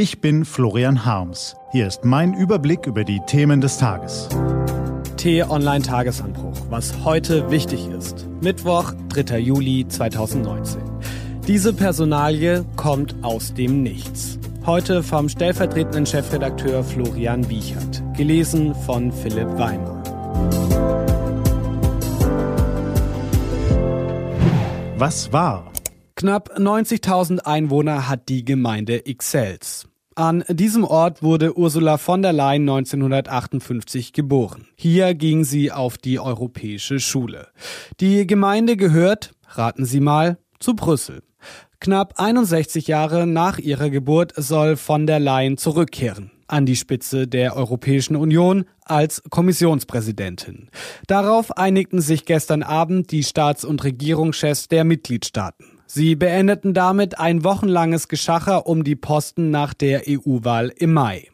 Ich bin Florian Harms. Hier ist mein Überblick über die Themen des Tages. T-Online Tagesanbruch, was heute wichtig ist. Mittwoch, 3. Juli 2019. Diese Personalie kommt aus dem Nichts. Heute vom stellvertretenden Chefredakteur Florian Wiechert. Gelesen von Philipp Weimer. Was war? Knapp 90.000 Einwohner hat die Gemeinde Ixelles. An diesem Ort wurde Ursula von der Leyen 1958 geboren. Hier ging sie auf die Europäische Schule. Die Gemeinde gehört, raten Sie mal, zu Brüssel. Knapp 61 Jahre nach ihrer Geburt soll von der Leyen zurückkehren an die Spitze der Europäischen Union als Kommissionspräsidentin. Darauf einigten sich gestern Abend die Staats- und Regierungschefs der Mitgliedstaaten. Sie beendeten damit ein wochenlanges Geschacher um die Posten nach der EU-Wahl im Mai.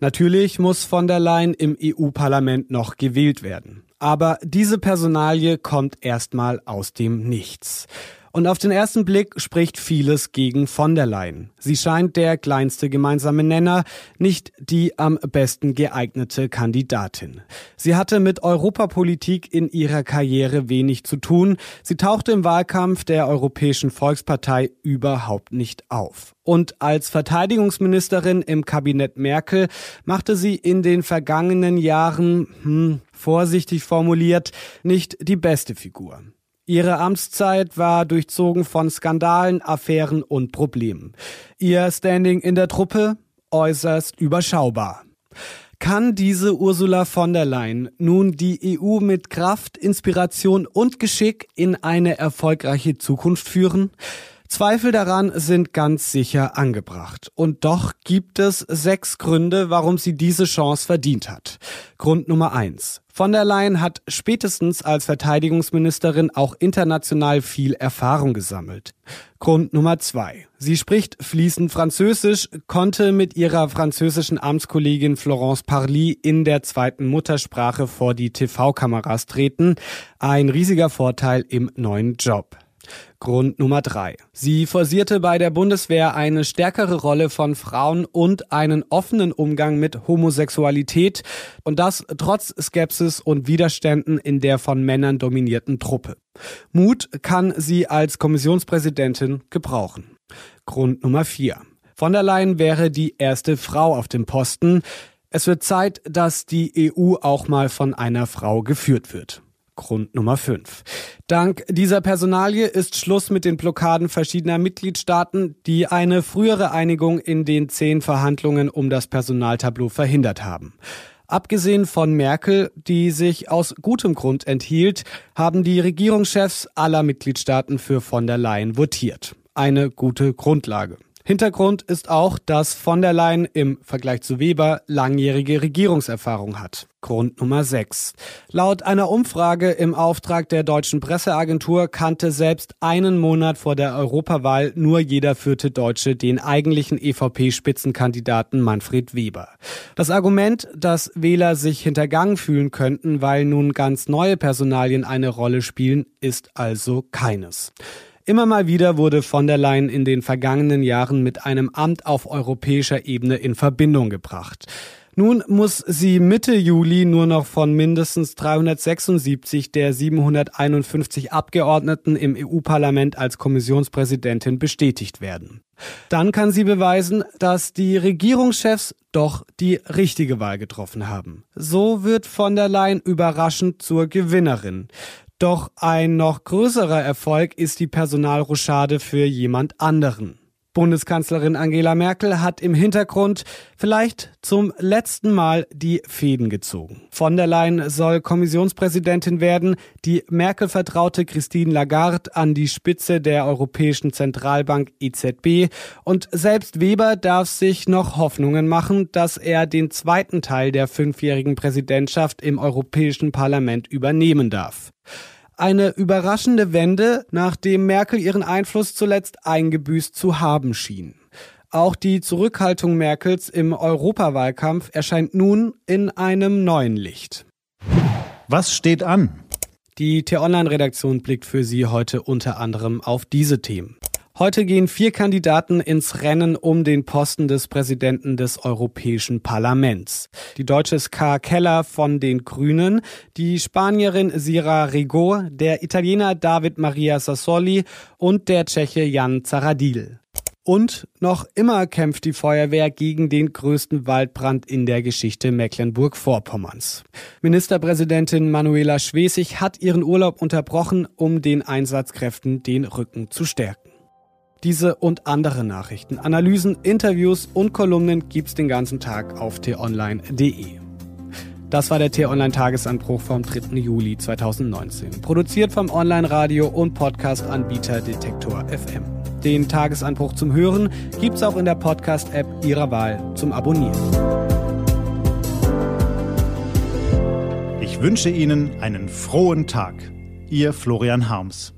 Natürlich muss von der Leyen im EU-Parlament noch gewählt werden. Aber diese Personalie kommt erstmal aus dem Nichts. Und auf den ersten Blick spricht vieles gegen von der Leyen. Sie scheint der kleinste gemeinsame Nenner, nicht die am besten geeignete Kandidatin. Sie hatte mit Europapolitik in ihrer Karriere wenig zu tun. Sie tauchte im Wahlkampf der Europäischen Volkspartei überhaupt nicht auf. Und als Verteidigungsministerin im Kabinett Merkel machte sie in den vergangenen Jahren, hm, vorsichtig formuliert, nicht die beste Figur. Ihre Amtszeit war durchzogen von Skandalen, Affären und Problemen. Ihr Standing in der Truppe äußerst überschaubar. Kann diese Ursula von der Leyen nun die EU mit Kraft, Inspiration und Geschick in eine erfolgreiche Zukunft führen? Zweifel daran sind ganz sicher angebracht. Und doch gibt es sechs Gründe, warum sie diese Chance verdient hat. Grund Nummer eins. Von der Leyen hat spätestens als Verteidigungsministerin auch international viel Erfahrung gesammelt. Grund Nummer zwei. Sie spricht fließend Französisch, konnte mit ihrer französischen Amtskollegin Florence Parly in der zweiten Muttersprache vor die TV-Kameras treten. Ein riesiger Vorteil im neuen Job. Grund Nummer drei. Sie forcierte bei der Bundeswehr eine stärkere Rolle von Frauen und einen offenen Umgang mit Homosexualität und das trotz Skepsis und Widerständen in der von Männern dominierten Truppe. Mut kann sie als Kommissionspräsidentin gebrauchen. Grund Nummer vier. Von der Leyen wäre die erste Frau auf dem Posten. Es wird Zeit, dass die EU auch mal von einer Frau geführt wird. Grund Nummer 5. Dank dieser Personalie ist Schluss mit den Blockaden verschiedener Mitgliedstaaten, die eine frühere Einigung in den zehn Verhandlungen um das Personaltableau verhindert haben. Abgesehen von Merkel, die sich aus gutem Grund enthielt, haben die Regierungschefs aller Mitgliedstaaten für von der Leyen votiert. Eine gute Grundlage. Hintergrund ist auch, dass von der Leyen im Vergleich zu Weber langjährige Regierungserfahrung hat. Grund Nummer 6. Laut einer Umfrage im Auftrag der deutschen Presseagentur kannte selbst einen Monat vor der Europawahl nur jeder vierte Deutsche den eigentlichen EVP-Spitzenkandidaten Manfred Weber. Das Argument, dass Wähler sich hintergangen fühlen könnten, weil nun ganz neue Personalien eine Rolle spielen, ist also keines. Immer mal wieder wurde von der Leyen in den vergangenen Jahren mit einem Amt auf europäischer Ebene in Verbindung gebracht. Nun muss sie Mitte Juli nur noch von mindestens 376 der 751 Abgeordneten im EU-Parlament als Kommissionspräsidentin bestätigt werden. Dann kann sie beweisen, dass die Regierungschefs doch die richtige Wahl getroffen haben. So wird von der Leyen überraschend zur Gewinnerin. Doch ein noch größerer Erfolg ist die Personalrochade für jemand anderen. Bundeskanzlerin Angela Merkel hat im Hintergrund vielleicht zum letzten Mal die Fäden gezogen. Von der Leyen soll Kommissionspräsidentin werden, die Merkel vertraute Christine Lagarde an die Spitze der Europäischen Zentralbank EZB und selbst Weber darf sich noch Hoffnungen machen, dass er den zweiten Teil der fünfjährigen Präsidentschaft im Europäischen Parlament übernehmen darf eine überraschende Wende, nachdem Merkel ihren Einfluss zuletzt eingebüßt zu haben schien. Auch die Zurückhaltung Merkels im Europawahlkampf erscheint nun in einem neuen Licht. Was steht an? Die T-Online-Redaktion blickt für Sie heute unter anderem auf diese Themen. Heute gehen vier Kandidaten ins Rennen um den Posten des Präsidenten des Europäischen Parlaments. Die Deutsche Ska Keller von den Grünen, die Spanierin Sira Rigo, der Italiener David Maria Sassoli und der Tscheche Jan Zaradil. Und noch immer kämpft die Feuerwehr gegen den größten Waldbrand in der Geschichte Mecklenburg-Vorpommerns. Ministerpräsidentin Manuela Schwesig hat ihren Urlaub unterbrochen, um den Einsatzkräften den Rücken zu stärken. Diese und andere Nachrichten, Analysen, Interviews und Kolumnen gibt's den ganzen Tag auf t-online.de. Das war der T-Online-Tagesanbruch vom 3. Juli 2019. Produziert vom Online-Radio und Podcast-Anbieter Detektor FM. Den Tagesanbruch zum Hören gibt's auch in der Podcast-App Ihrer Wahl zum Abonnieren. Ich wünsche Ihnen einen frohen Tag. Ihr Florian Harms.